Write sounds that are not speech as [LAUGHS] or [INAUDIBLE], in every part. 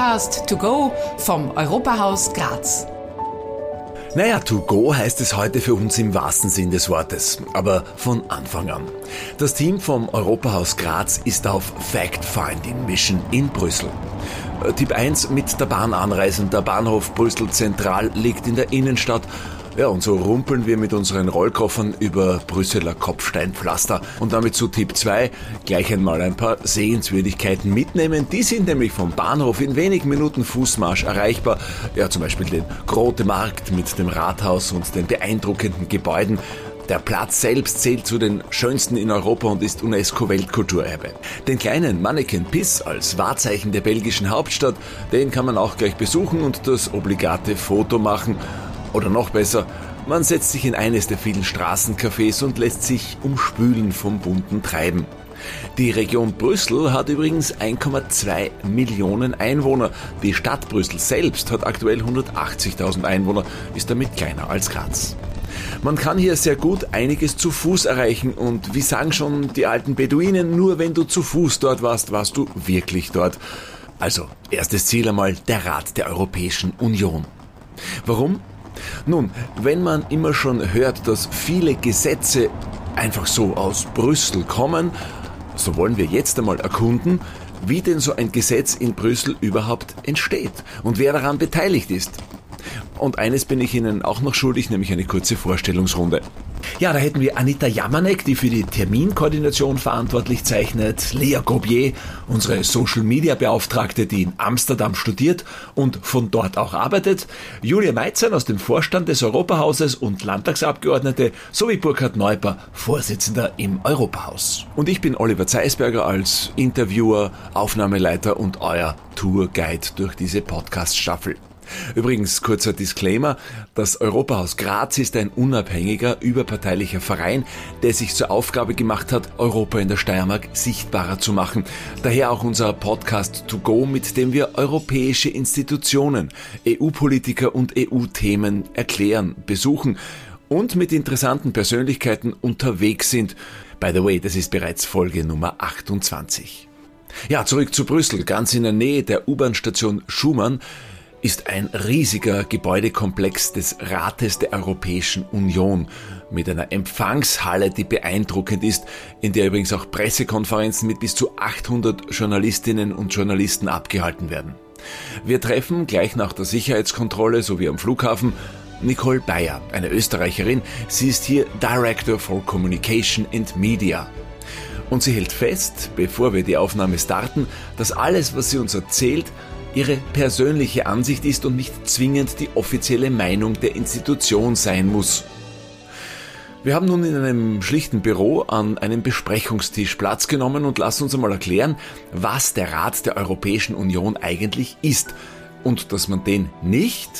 Podcast To Go vom Europahaus Graz. Naja, to go heißt es heute für uns im wahrsten Sinn des Wortes, aber von Anfang an. Das Team vom Europahaus Graz ist auf Fact-Finding Mission in Brüssel. Äh, Tipp 1 mit der Bahn anreisen. Der Bahnhof Brüssel Zentral liegt in der Innenstadt ja, und so rumpeln wir mit unseren Rollkoffern über Brüsseler Kopfsteinpflaster. Und damit zu Tipp 2, gleich einmal ein paar Sehenswürdigkeiten mitnehmen. Die sind nämlich vom Bahnhof in wenigen Minuten Fußmarsch erreichbar. Ja, zum Beispiel den Grote Markt mit dem Rathaus und den beeindruckenden Gebäuden. Der Platz selbst zählt zu den schönsten in Europa und ist UNESCO-Weltkulturerbe. Den kleinen Manneken Piss als Wahrzeichen der belgischen Hauptstadt, den kann man auch gleich besuchen und das obligate Foto machen. Oder noch besser, man setzt sich in eines der vielen Straßencafés und lässt sich umspülen vom bunten Treiben. Die Region Brüssel hat übrigens 1,2 Millionen Einwohner. Die Stadt Brüssel selbst hat aktuell 180.000 Einwohner, ist damit kleiner als Graz. Man kann hier sehr gut einiges zu Fuß erreichen und wie sagen schon die alten Beduinen, nur wenn du zu Fuß dort warst, warst du wirklich dort. Also, erstes Ziel einmal der Rat der Europäischen Union. Warum? Nun, wenn man immer schon hört, dass viele Gesetze einfach so aus Brüssel kommen, so wollen wir jetzt einmal erkunden, wie denn so ein Gesetz in Brüssel überhaupt entsteht und wer daran beteiligt ist. Und eines bin ich Ihnen auch noch schuldig, nämlich eine kurze Vorstellungsrunde. Ja, da hätten wir Anita Jamanek, die für die Terminkoordination verantwortlich zeichnet, Lea Gobier, unsere Social Media Beauftragte, die in Amsterdam studiert und von dort auch arbeitet, Julia Meitzern aus dem Vorstand des Europahauses und Landtagsabgeordnete sowie Burkhard Neuper, Vorsitzender im Europahaus. Und ich bin Oliver Zeisberger als Interviewer, Aufnahmeleiter und euer Tourguide durch diese Podcast-Staffel. Übrigens, kurzer Disclaimer, das Europahaus Graz ist ein unabhängiger, überparteilicher Verein, der sich zur Aufgabe gemacht hat, Europa in der Steiermark sichtbarer zu machen. Daher auch unser Podcast To Go, mit dem wir europäische Institutionen, EU-Politiker und EU-Themen erklären, besuchen und mit interessanten Persönlichkeiten unterwegs sind. By the way, das ist bereits Folge Nummer 28. Ja, zurück zu Brüssel, ganz in der Nähe der U-Bahn-Station Schumann ist ein riesiger Gebäudekomplex des Rates der Europäischen Union mit einer Empfangshalle, die beeindruckend ist, in der übrigens auch Pressekonferenzen mit bis zu 800 Journalistinnen und Journalisten abgehalten werden. Wir treffen gleich nach der Sicherheitskontrolle sowie am Flughafen Nicole Bayer, eine Österreicherin. Sie ist hier Director for Communication and Media. Und sie hält fest, bevor wir die Aufnahme starten, dass alles, was sie uns erzählt, ihre persönliche Ansicht ist und nicht zwingend die offizielle Meinung der Institution sein muss. Wir haben nun in einem schlichten Büro an einem Besprechungstisch Platz genommen und lassen uns einmal erklären, was der Rat der Europäischen Union eigentlich ist und dass man den nicht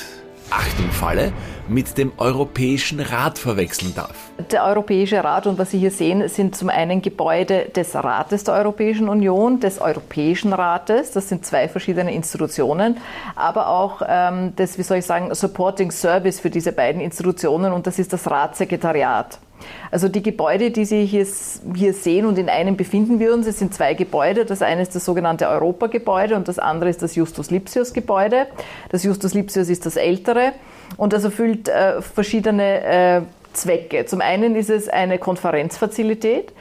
Achtung Falle, mit dem Europäischen Rat verwechseln darf. Der Europäische Rat und was Sie hier sehen, sind zum einen Gebäude des Rates der Europäischen Union, des Europäischen Rates, das sind zwei verschiedene Institutionen, aber auch ähm, das, wie soll ich sagen, Supporting Service für diese beiden Institutionen und das ist das Ratssekretariat. Also die Gebäude, die Sie hier, hier sehen und in einem befinden wir uns, es sind zwei Gebäude. Das eine ist das sogenannte Europagebäude und das andere ist das Justus Lipsius Gebäude. Das Justus Lipsius ist das ältere und das erfüllt äh, verschiedene äh, Zwecke. Zum einen ist es eine Konferenzfazilität.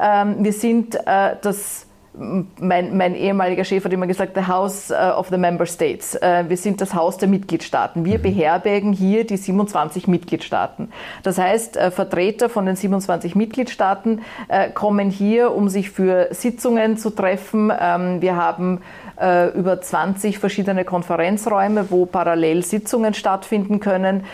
Ähm, wir sind äh, das mein, mein, ehemaliger Chef hat immer gesagt, the House uh, of the Member States. Uh, wir sind das Haus der Mitgliedstaaten. Wir mhm. beherbergen hier die 27 Mitgliedstaaten. Das heißt, uh, Vertreter von den 27 Mitgliedstaaten kommen hier, um sich für Sitzungen zu treffen. Ähm, wir haben über 20 verschiedene Konferenzräume, wo parallel Sitzungen stattfinden können,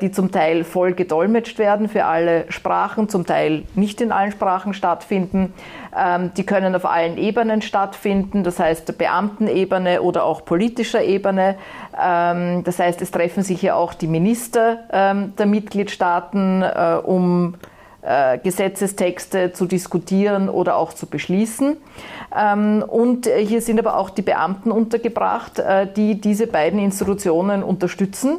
die zum Teil voll gedolmetscht werden für alle Sprachen, zum Teil nicht in allen Sprachen stattfinden. Ähm, die können auf allen Ebenen stattfinden, das heißt Beamtenebene oder auch politischer Ebene. Ähm, das heißt, es treffen sich ja auch die Minister ähm, der Mitgliedstaaten, äh, um äh, Gesetzestexte zu diskutieren oder auch zu beschließen. Und hier sind aber auch die Beamten untergebracht, äh, die diese beiden Institutionen unterstützen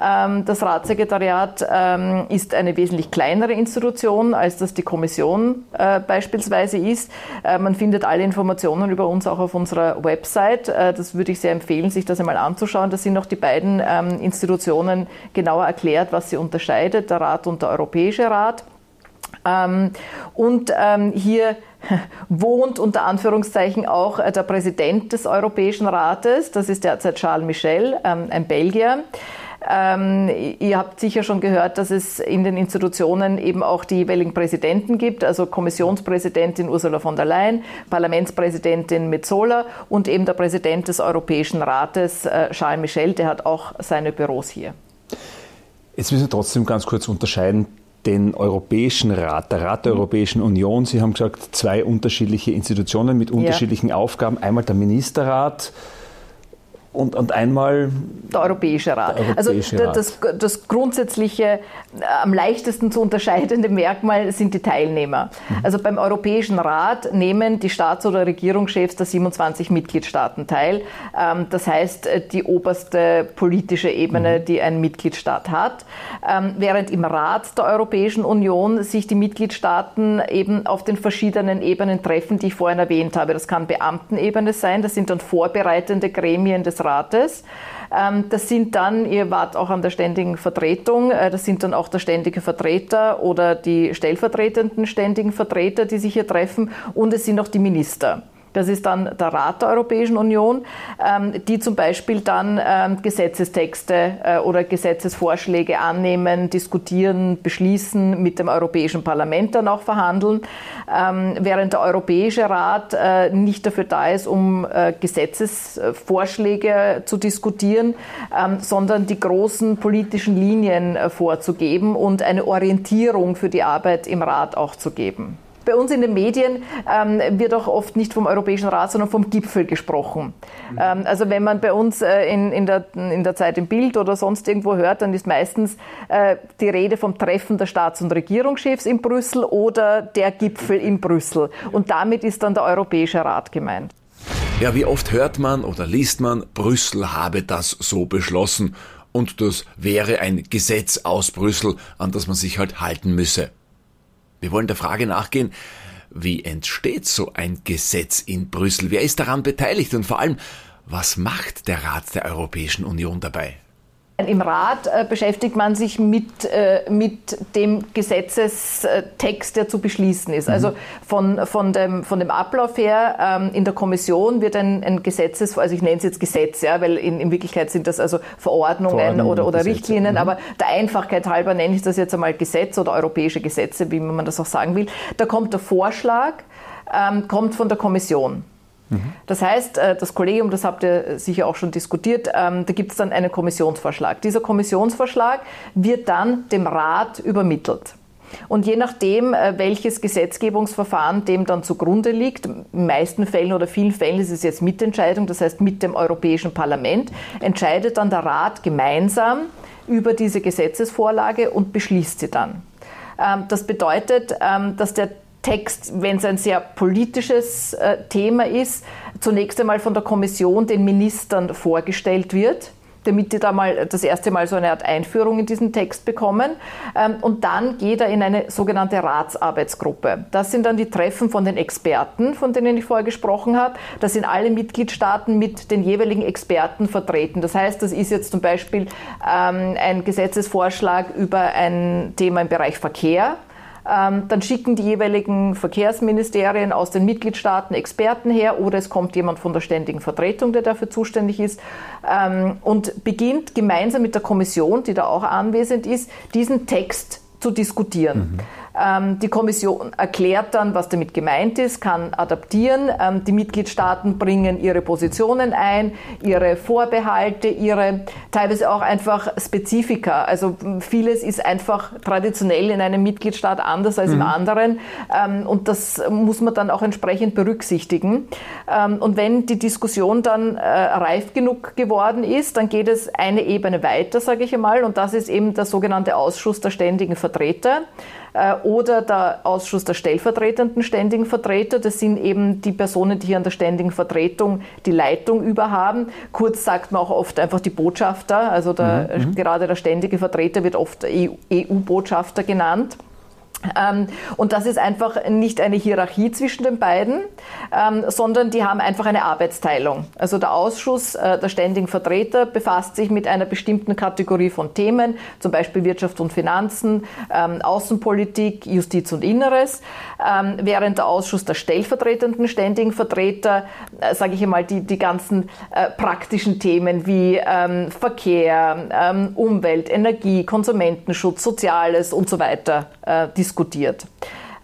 das Ratssekretariat ähm, ist eine wesentlich kleinere Institution, als das die Kommission äh, beispielsweise ist. Äh, man findet alle Informationen über uns auch auf unserer Website. Äh, das würde ich sehr empfehlen, sich das einmal anzuschauen. Da sind noch die beiden ähm, Institutionen genauer erklärt, was sie unterscheidet, der Rat und der Europäische Rat. Und hier [LAUGHS] wohnt unter Anführungszeichen auch der Präsident des Europäischen Rates, das ist derzeit Charles Michel, ein Belgier. Ähm, ihr habt sicher schon gehört, dass es in den Institutionen eben auch die jeweiligen Präsidenten gibt, also Kommissionspräsidentin Ursula von der Leyen, Parlamentspräsidentin Metzola und eben der Präsident des Europäischen Rates, äh, Charles Michel, der hat auch seine Büros hier. Jetzt müssen wir trotzdem ganz kurz unterscheiden den Europäischen Rat, der Rat der Europäischen Union. Sie haben gesagt, zwei unterschiedliche Institutionen mit unterschiedlichen ja. Aufgaben. Einmal der Ministerrat, und, und einmal der Europäische Rat. Der Europäische also Rat. Das, das grundsätzliche, äh, am leichtesten zu unterscheidende Merkmal sind die Teilnehmer. Mhm. Also beim Europäischen Rat nehmen die Staats- oder Regierungschefs der 27 Mitgliedstaaten teil. Ähm, das heißt, äh, die oberste politische Ebene, mhm. die ein Mitgliedstaat hat. Ähm, während im Rat der Europäischen Union sich die Mitgliedstaaten eben auf den verschiedenen Ebenen treffen, die ich vorhin erwähnt habe. Das kann Beamtenebene sein, das sind dann vorbereitende Gremien des Rates. Ähm, das sind dann, ihr wart auch an der ständigen Vertretung, äh, das sind dann auch der ständige Vertreter oder die stellvertretenden ständigen Vertreter, die sich hier treffen und es sind auch die Minister. Das ist dann der Rat der Europäischen Union, ähm, die zum Beispiel dann ähm, Gesetzestexte äh, oder Gesetzesvorschläge annehmen, diskutieren, beschließen, mit dem Europäischen Parlament dann auch verhandeln, ähm, während der Europäische Rat äh, nicht dafür da ist, um äh, Gesetzesvorschläge zu diskutieren, sondern die großen politischen Linien vorzugeben und eine Orientierung für die Arbeit im Rat auch zu geben. Bei uns in den Medien ähm, wird auch oft nicht vom Europäischen Rat, sondern vom Gipfel gesprochen. Mhm. Ähm, also wenn man bei uns äh, in, in, der, in der Zeit im Bild oder sonst irgendwo hört, dann ist meistens äh, die Rede vom Treffen der Staats- und Regierungschefs in Brüssel oder der Gipfel in Brüssel. Und damit ist dann der Europäische Rat gemeint. Ja, wie oft hört man oder liest man, Brüssel habe das so beschlossen und das wäre ein Gesetz aus Brüssel, an das man sich halt halten müsse. Wir wollen der Frage nachgehen, wie entsteht so ein Gesetz in Brüssel? Wer ist daran beteiligt? Und vor allem, was macht der Rat der Europäischen Union dabei? Im Rat äh, beschäftigt man sich mit, äh, mit dem Gesetzestext, der zu beschließen ist. Mhm. Also von, von, dem, von dem Ablauf her, ähm, in der Kommission wird ein, ein Gesetzes, also ich nenne es jetzt Gesetz, ja, weil in, in Wirklichkeit sind das also Verordnungen, Verordnungen oder, oder Richtlinien, mhm. aber der Einfachkeit halber nenne ich das jetzt einmal Gesetz oder europäische Gesetze, wie man das auch sagen will. Da kommt der Vorschlag, ähm, kommt von der Kommission. Das heißt, äh, das Kollegium, das habt ihr sicher auch schon diskutiert, ähm, da gibt es dann einen Kommissionsvorschlag. Dieser Kommissionsvorschlag wird dann dem Rat übermittelt. Und je nachdem, äh, welches Gesetzgebungsverfahren dem dann zugrunde liegt, in meisten Fällen oder vielen Fällen ist es jetzt Mitentscheidung, das heißt mit dem Europäischen Parlament, entscheidet dann der Rat gemeinsam über diese Gesetzesvorlage und beschließt sie dann. Ähm, das bedeutet, ähm, dass der Text, wenn es ein sehr politisches äh, Thema ist, zunächst einmal von der Kommission den Ministern vorgestellt wird damit die da mal das erste Mal so eine Art Einführung in diesen Text bekommen. Ähm, und dann geht er in eine sogenannte Ratsarbeitsgruppe. Das sind dann die Treffen von den Experten, von denen ich vorher gesprochen habe. Da sind alle Mitgliedstaaten mit den jeweiligen Experten vertreten. Das heißt, das ist jetzt zum Beispiel ähm, ein Gesetzesvorschlag über ein Thema im Bereich Verkehr dann schicken die jeweiligen Verkehrsministerien aus den Mitgliedstaaten Experten her oder es kommt jemand von der ständigen Vertretung, der dafür zuständig ist ähm, und beginnt gemeinsam mit der Kommission, die da auch anwesend ist, diesen Text zu diskutieren. Mhm. Ähm, die Kommission erklärt dann, was damit gemeint ist, kann adaptieren. Ähm, die Mitgliedstaaten bringen ihre Positionen ein, ihre Vorbehalte, ihre teilweise auch einfach Spezifika. Also vieles ist einfach traditionell in einem Mitgliedstaat anders als mhm. im anderen. Ähm, und das muss man dann auch entsprechend berücksichtigen. Und wenn die Diskussion dann äh, reif genug geworden ist, dann geht es eine Ebene weiter, sage ich einmal. Und das ist eben der sogenannte Ausschuss der ständigen Vertreter. Äh, oder der Ausschuss der stellvertretenden ständigen Vertreter. Das sind eben die Personen, die hier an der ständigen Vertretung die Leitung überhaben. Kurz sagt man auch oft einfach die Botschafter. Also der, mhm. gerade der ständige Vertreter wird oft EU-Botschafter genannt. Ähm, und das ist einfach nicht eine Hierarchie zwischen den beiden, ähm, sondern die haben einfach eine Arbeitsteilung. Also der Ausschuss äh, der ständigen Vertreter befasst sich mit einer bestimmten Kategorie von Themen, zum Beispiel Wirtschaft und Finanzen, ähm, Außenpolitik, Justiz und Inneres, während der Ausschuss der stellvertretenden ständigen Vertreter, äh, sage ich einmal, die, die ganzen äh, praktischen Themen wie Verkehr, Umwelt, Energie, Konsumentenschutz, Soziales und so weiter äh, diskutiert.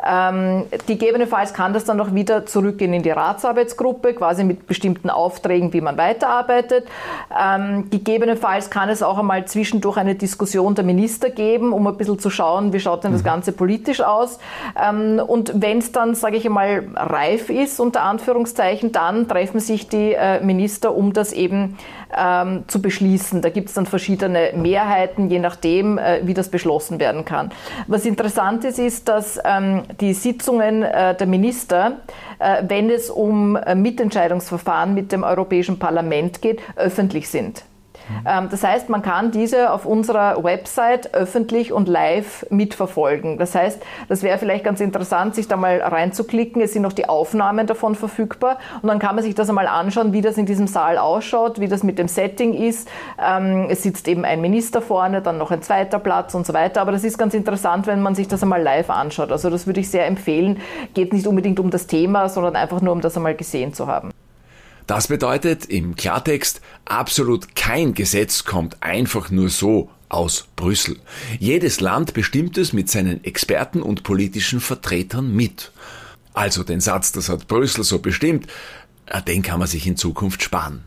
Ähm, gegebenenfalls kann das dann noch wieder zurückgehen in die Ratsarbeitsgruppe, quasi mit bestimmten Aufträgen, wie man weiterarbeitet. Ähm, gegebenenfalls kann es auch einmal zwischendurch eine Diskussion der Minister geben, um ein bisschen zu schauen, wie schaut denn das mhm. Ganze politisch aus. Ähm, und wenn es dann, sage ich einmal, reif ist, unter Anführungszeichen, dann treffen sich die äh, Minister, um das eben ähm, zu beschließen. Da gibt es dann verschiedene Mehrheiten, je nachdem, äh, wie das beschlossen werden kann. Was interessant ist, ist, dass ähm, die Sitzungen äh, der Minister, äh, wenn es um äh, Mitentscheidungsverfahren mit dem Europäischen Parlament geht, öffentlich sind. Mhm. Das heißt, man kann diese auf unserer Website öffentlich und live mitverfolgen. Das heißt, das wäre vielleicht ganz interessant, sich da mal reinzuklicken. Es sind noch die Aufnahmen davon verfügbar und dann kann man sich das einmal anschauen, wie das in diesem Saal ausschaut, wie das mit dem Setting ist. Ähm, es sitzt eben ein Minister vorne, dann noch ein zweiter Platz und so weiter. Aber das ist ganz interessant, wenn man sich das einmal live anschaut. Also das würde ich sehr empfehlen. Geht nicht unbedingt um das Thema, sondern einfach nur um das einmal gesehen zu haben. Das bedeutet im Klartext, absolut kein Gesetz kommt einfach nur so aus Brüssel. Jedes Land bestimmt es mit seinen Experten und politischen Vertretern mit. Also den Satz, das hat Brüssel so bestimmt, äh, den kann man sich in Zukunft sparen.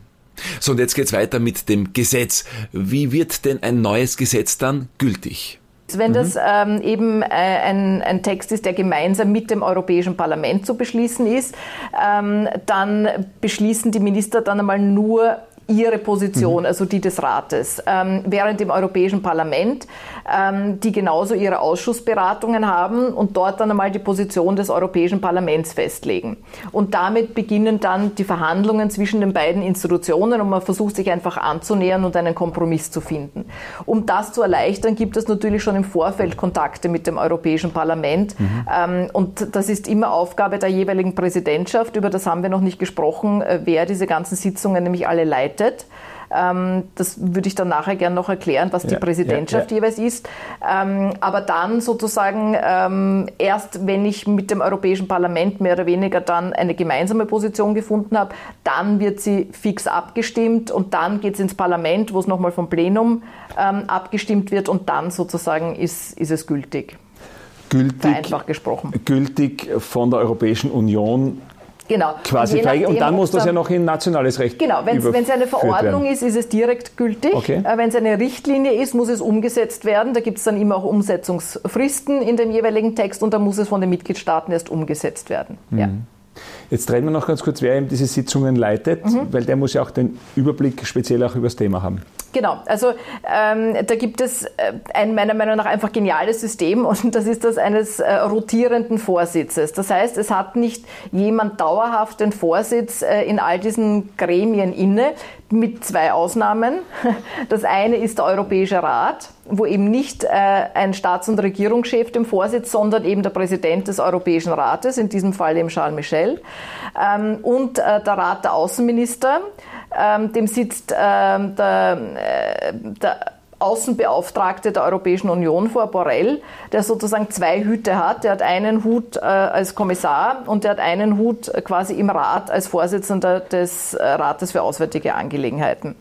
So, und jetzt geht's weiter mit dem Gesetz. Wie wird denn ein neues Gesetz dann gültig? Wenn mhm. das ähm, eben äh, ein, ein, Text ist, der gemeinsam mit dem Europäischen Parlament zu beschließen ist, ähm, dann beschließen die Minister dann einmal nur ihre Position, mhm. also die des Rates. Ähm, während im Europäischen Parlament, ähm, die genauso ihre Ausschussberatungen haben und dort dann einmal die Position des Europäischen Parlaments festlegen. Und damit beginnen dann die Verhandlungen zwischen den beiden Institutionen und man versucht sich einfach anzunähern und einen Kompromiss zu finden. Um das zu erleichtern, gibt es natürlich schon im Vorfeld Kontakte mit dem Europäischen Parlament. Mhm. Ähm, und das ist immer Aufgabe der jeweiligen Präsidentschaft. Über das haben wir noch nicht gesprochen, äh, wer diese ganzen Sitzungen nämlich alle leitet leitet. Ähm, das würde ich dann nachher gerne noch erklären, was die ja, Präsidentschaft ja, ja. jeweils ist. Ähm, aber dann sozusagen ähm, erst, wenn ich mit dem Europäischen Parlament mehr oder weniger dann eine gemeinsame Position gefunden habe, dann wird sie fix abgestimmt und dann geht es ins Parlament, wo es nochmal vom Plenum abgestimmt wird und dann sozusagen ist, ist es gültig. Gültig, Vereinfacht gesprochen. Gültig von der Europäischen Union Genau. Quasi frei. Und dann muss das ja noch in nationales Recht Genau, wenn es eine Verordnung werden. ist, ist es direkt gültig. Okay. Äh, wenn es eine Richtlinie ist, muss es umgesetzt werden. Da gibt es dann immer auch Umsetzungsfristen in dem jeweiligen Text und da muss es von den Mitgliedstaaten erst umgesetzt werden. Mhm. Ja. Jetzt reden wir noch ganz kurz, wer eben diese Sitzungen leitet, mhm. weil der muss ja auch den Überblick speziell auch über das Thema haben. Genau, also ähm, da gibt es äh, ein meiner Meinung nach einfach geniales System und das ist das eines äh, rotierenden Vorsitzes. Das heißt, es hat nicht jemand dauerhaft den Vorsitz äh, in all diesen Gremien inne, mit zwei Ausnahmen. [LAUGHS] Das eine ist der Europäische Rat, wo eben nicht äh, ein Staats- und Regierungschef dem Vorsitz, sondern eben der Präsident des Europäischen Rates, in diesem Fall eben Charles Michel, ähm, und äh, der Rat der Außenminister, ähm, dem sitzt ähm, der, äh, der Außenbeauftragte der Europäischen Union vor, Borrell, der sozusagen zwei Hüte hat. Der hat einen Hut äh, als Kommissar und der hat einen Hut quasi im Rat als Vorsitzender des äh, Rates für Auswärtige Angelegenheiten.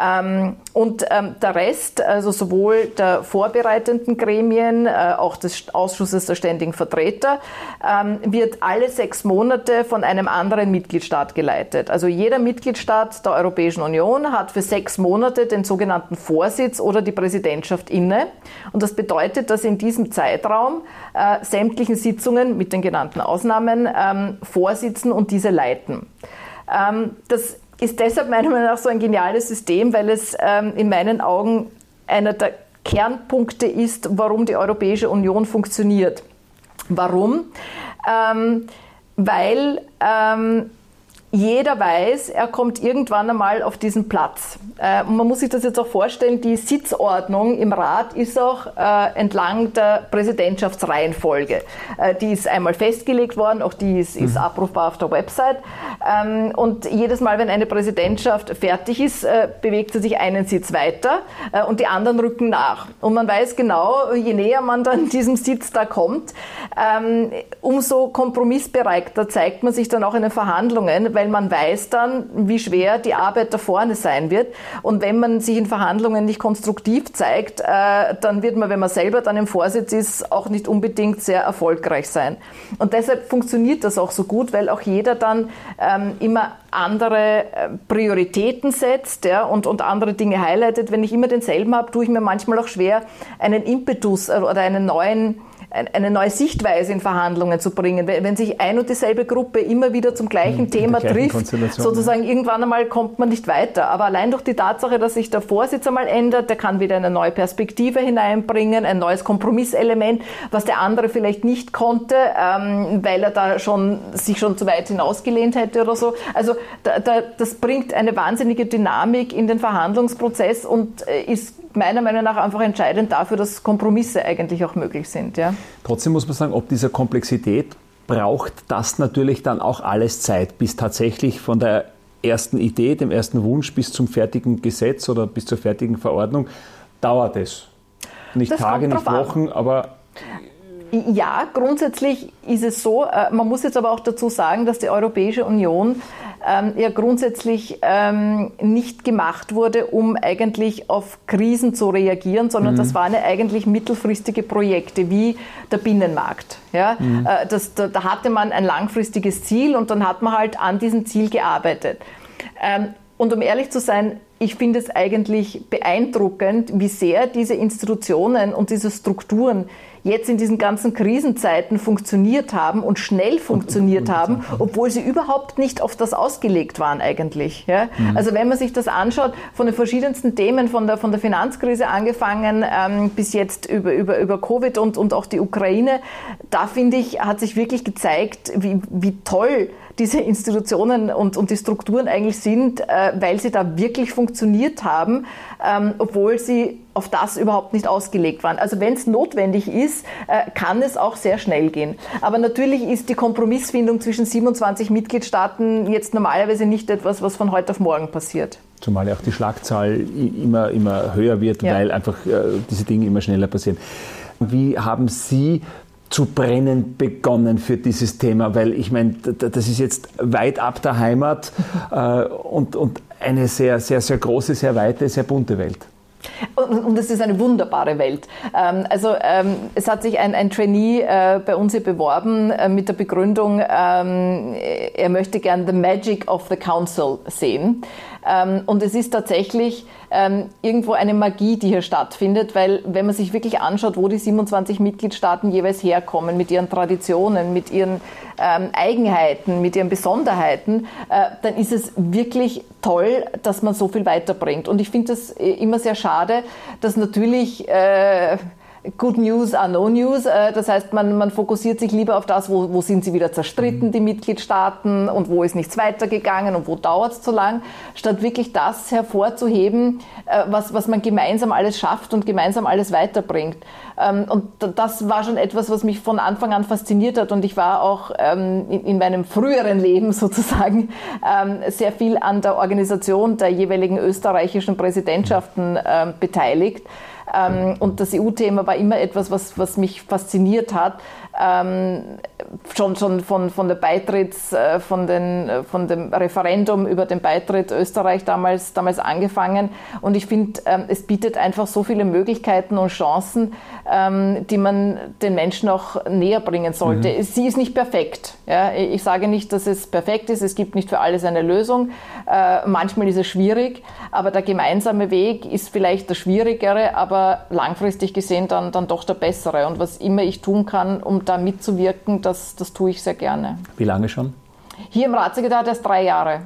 Ähm, und ähm, der Rest, also sowohl der vorbereitenden Gremien, äh, auch des Ausschusses der ständigen Vertreter, ähm, wird alle sechs Monate von einem anderen Mitgliedstaat geleitet. Also jeder Mitgliedstaat der Europäischen Union hat für sechs Monate den sogenannten Vorsitz oder die Präsidentschaft inne. Und das bedeutet, dass in diesem Zeitraum äh, sämtlichen Sitzungen mit den genannten Ausnahmen ähm, vorsitzen und diese leiten. Ähm, das ist deshalb meiner Meinung nach so ein geniales System, weil es ähm, in meinen Augen einer der Kernpunkte ist, warum die Europäische Union funktioniert. Warum? Ähm, weil ähm, jeder weiß, er kommt irgendwann einmal auf diesen Platz. Äh, man muss sich das jetzt auch vorstellen, die Sitzordnung im Rat ist auch äh, entlang der Präsidentschaftsreihenfolge. Äh, die ist einmal festgelegt worden, auch die ist, ist mhm. abrufbar auf der Website. Ähm, und jedes Mal, wenn eine Präsidentschaft fertig ist, äh, bewegt sie sich einen Sitz weiter äh, und die anderen rücken nach. Und man weiß genau, je näher man dann [LAUGHS] diesem Sitz da kommt, ähm, umso kompromissbereiter zeigt man sich dann auch in den Verhandlungen, weil man weiß dann, wie schwer die Arbeit da vorne sein wird. Und wenn man sich in Verhandlungen nicht konstruktiv zeigt, äh, dann wird man, wenn man selber dann im Vorsitz ist, auch nicht unbedingt sehr erfolgreich sein. Und deshalb funktioniert das auch so gut, weil auch jeder dann ähm, immer andere äh, Prioritäten setzt ja, und, und andere Dinge highlightet. Wenn ich immer denselben habe, tue ich mir manchmal auch schwer, einen Impetus oder einen neuen eine neue Sichtweise in Verhandlungen zu bringen. Wenn sich ein und dieselbe Gruppe immer wieder zum gleichen Thema trifft, sozusagen irgendwann einmal kommt man nicht weiter. Aber allein durch die Tatsache, dass sich der Vorsitz einmal ändert, der kann wieder eine neue Perspektive hineinbringen, ein neues Kompromisselement, was der andere vielleicht nicht konnte, ähm, weil er da schon sich schon zu weit hinausgelehnt hätte oder so. Also da, da, das bringt eine wahnsinnige Dynamik in den Verhandlungsprozess und äh, ist meiner Meinung nach einfach entscheidend dafür, dass Kompromisse eigentlich auch möglich sind. Ja. Trotzdem muss man sagen, ob dieser Komplexität braucht das natürlich dann auch alles Zeit, bis tatsächlich von der ersten Idee, dem ersten Wunsch bis zum fertigen Gesetz oder bis zur fertigen Verordnung dauert es. Nicht das Tage, nicht Wochen, an. aber ja, grundsätzlich ist es so. Äh, man muss jetzt aber auch dazu sagen, dass die Europäische Union ähm, ja grundsätzlich ähm, nicht gemacht wurde, um eigentlich auf Krisen zu reagieren, sondern mhm. das waren eigentlich mittelfristige Projekte wie der Binnenmarkt. Ja? Mhm. Äh, das, da, da, hatte man ein langfristiges Ziel und dann hat man halt an diesem Ziel gearbeitet. Ähm, und um ehrlich zu sein, ich finde es eigentlich beeindruckend, wie sehr diese Institutionen und diese Strukturen jetzt in diesen ganzen Krisenzeiten funktioniert haben und schnell funktioniert haben, obwohl sie überhaupt nicht auf das ausgelegt waren eigentlich. Ja? Mhm. Also wenn man sich das anschaut, von den verschiedensten Themen, von der, von der Finanzkrise angefangen ähm, bis jetzt über, über, über Covid und, und auch die Ukraine, da finde ich, hat sich wirklich gezeigt, wie, wie toll diese Institutionen und, und die Strukturen eigentlich sind, äh, weil sie da wirklich funktioniert haben, ähm, obwohl sie auf das überhaupt nicht ausgelegt waren. Also wenn es notwendig ist, äh, kann es auch sehr schnell gehen. Aber natürlich ist die Kompromissfindung zwischen 27 Mitgliedstaaten jetzt normalerweise nicht etwas, was von heute auf morgen passiert. Zumal ja auch die Schlagzahl immer, immer höher wird, ja. weil einfach äh, diese Dinge immer schneller passieren. Wie haben Sie zu brennen begonnen für dieses Thema, weil ich meine, das ist jetzt weit ab der Heimat [LAUGHS] äh, und, und eine sehr, sehr, sehr große, sehr weite, sehr bunte Welt. Und es ist eine wunderbare Welt. Ähm, also ähm, es hat sich ein, ein Trainee äh, bei uns hier beworben äh, mit der Begründung, ähm, er möchte gern The Magic of the Council sehen. Und es ist tatsächlich irgendwo eine Magie, die hier stattfindet, weil wenn man sich wirklich anschaut, wo die 27 Mitgliedstaaten jeweils herkommen, mit ihren Traditionen, mit ihren Eigenheiten, mit ihren Besonderheiten, äh, dann ist es wirklich toll, dass man so viel weiterbringt. Und ich finde das immer sehr schade, dass natürlich äh, Good News are no News. Äh, das heißt, man, man fokussiert sich lieber auf das, wo, wo sind sie wieder zerstritten, mhm. die Mitgliedstaaten, und wo ist nichts weitergegangen und wo dauert es zu lang, statt wirklich das hervorzuheben, äh, was, was man gemeinsam alles schafft und gemeinsam alles weiterbringt. Ähm, und das war schon etwas, was mich von Anfang an fasziniert hat. Und ich war auch ähm, in meinem früheren Leben [LAUGHS] sozusagen ähm, sehr viel an der Organisation der jeweiligen österreichischen Präsidentschaften beteiligt. Ähm, und das EU-Thema war immer etwas, was, was mich fasziniert hat. Ähm, schon schon von, von der Beitritts, äh, von, den, äh, von dem Referendum über den Beitritt Österreich damals, damals angefangen. Und ich finde, ähm, es bietet einfach so viele Möglichkeiten und Chancen, ähm, die man den Menschen auch näher bringen sollte. Mhm. Sie ist nicht perfekt. Ja? Ich sage nicht, dass es perfekt ist. Es gibt nicht für alles eine Lösung. Äh, manchmal ist es schwierig, aber der gemeinsame Weg ist vielleicht der schwierigere, aber langfristig gesehen dann, dann doch der bessere. Und was immer ich tun kann, um da mitzuwirken, das, das tue ich sehr gerne. Wie lange schon? Hier im Ratssekretariat erst drei Jahre.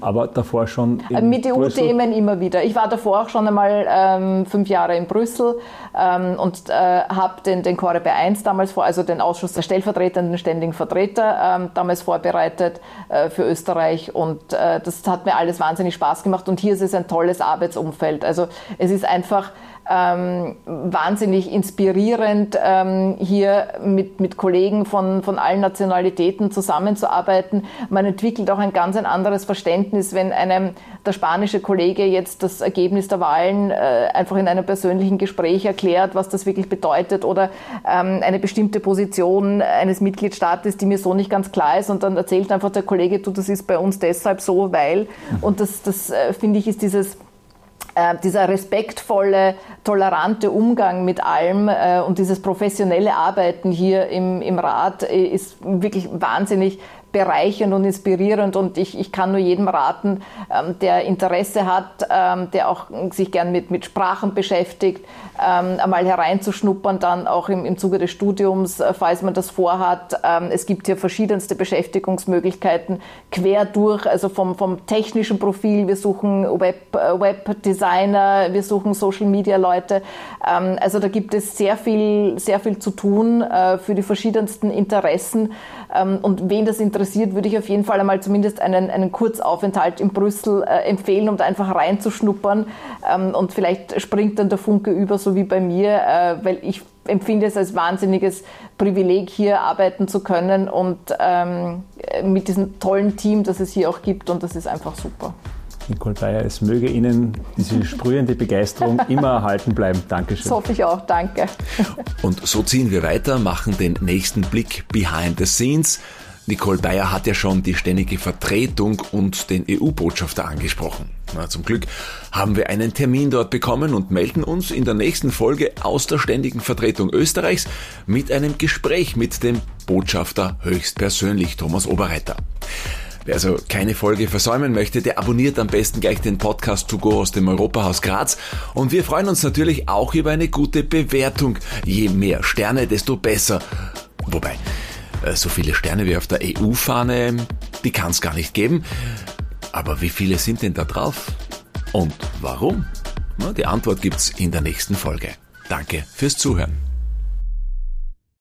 aber davor schon. [LAUGHS] Äh, Mit EU-Themen immer wieder. Ich war davor auch schon einmal ähm, fünf Jahre in Brüssel ähm, und äh, habe den, den Korebe 1 damals vor, also den Ausschuss der stellvertretenden ständigen Vertreter ähm, damals vorbereitet äh, für Österreich und äh, das hat mir alles wahnsinnig Spaß gemacht und hier ist es ein tolles Arbeitsumfeld. Also es ist einfach ähm, wahnsinnig inspirierend, ähm, hier mit, mit Kollegen von, von allen Nationalitäten zusammenzuarbeiten. Man entwickelt auch ein ganz ein anderes Verständnis, wenn einem der spanische Kollege jetzt das Ergebnis der Wahlen äh, einfach in einem persönlichen Gespräch erklärt, was das wirklich bedeutet oder ähm, eine bestimmte Position eines Mitgliedstaates, die mir so nicht ganz klar ist. Und dann erzählt einfach der Kollege, du, das ist bei uns deshalb so, weil. Und das, das äh, finde ich ist dieses äh, dieser respektvolle, tolerante Umgang mit allem äh, und dieses professionelle Arbeiten hier im, im Rat äh, ist wirklich wahnsinnig bereichernd und inspirierend. Und ich, ich kann nur jedem raten, ähm, der Interesse hat, ähm, der auch sich gern mit, mit Sprachen beschäftigt, ähm, einmal hereinzuschnuppern, dann auch im, im Zuge des Studiums, äh, falls man das vorhat. Ähm, es gibt hier verschiedenste Beschäftigungsmöglichkeiten quer durch, also vom, vom technischen Profil. Wir suchen Web, äh, Webdesigner, wir suchen Social Media Leute. Ähm, also da gibt es sehr viel, sehr viel zu tun äh, für die verschiedensten Interessen. Ähm, und wen das interessiert, würde ich auf jeden Fall einmal zumindest einen, einen Kurzaufenthalt in Brüssel äh, empfehlen, um da einfach reinzuschnuppern. Ähm, und vielleicht springt dann der Funke über, so wie bei mir, äh, weil ich empfinde es als wahnsinniges Privileg, hier arbeiten zu können und ähm, mit diesem tollen Team, das es hier auch gibt. Und das ist einfach super. Nicole Bayer, es möge Ihnen diese sprühende Begeisterung [LAUGHS] immer erhalten bleiben. Dankeschön. Das hoffe ich auch. Danke. Und so ziehen wir weiter, machen den nächsten Blick behind the scenes. Nicole Bayer hat ja schon die ständige Vertretung und den EU-Botschafter angesprochen. Na, zum Glück haben wir einen Termin dort bekommen und melden uns in der nächsten Folge aus der ständigen Vertretung Österreichs mit einem Gespräch mit dem Botschafter höchstpersönlich Thomas Oberreiter. Wer also keine Folge versäumen möchte, der abonniert am besten gleich den Podcast To Go aus dem Europahaus Graz. Und wir freuen uns natürlich auch über eine gute Bewertung. Je mehr Sterne, desto besser. Wobei, so viele Sterne wie auf der EU-Fahne, die kann es gar nicht geben. Aber wie viele sind denn da drauf? Und warum? Die Antwort gibt's in der nächsten Folge. Danke fürs Zuhören.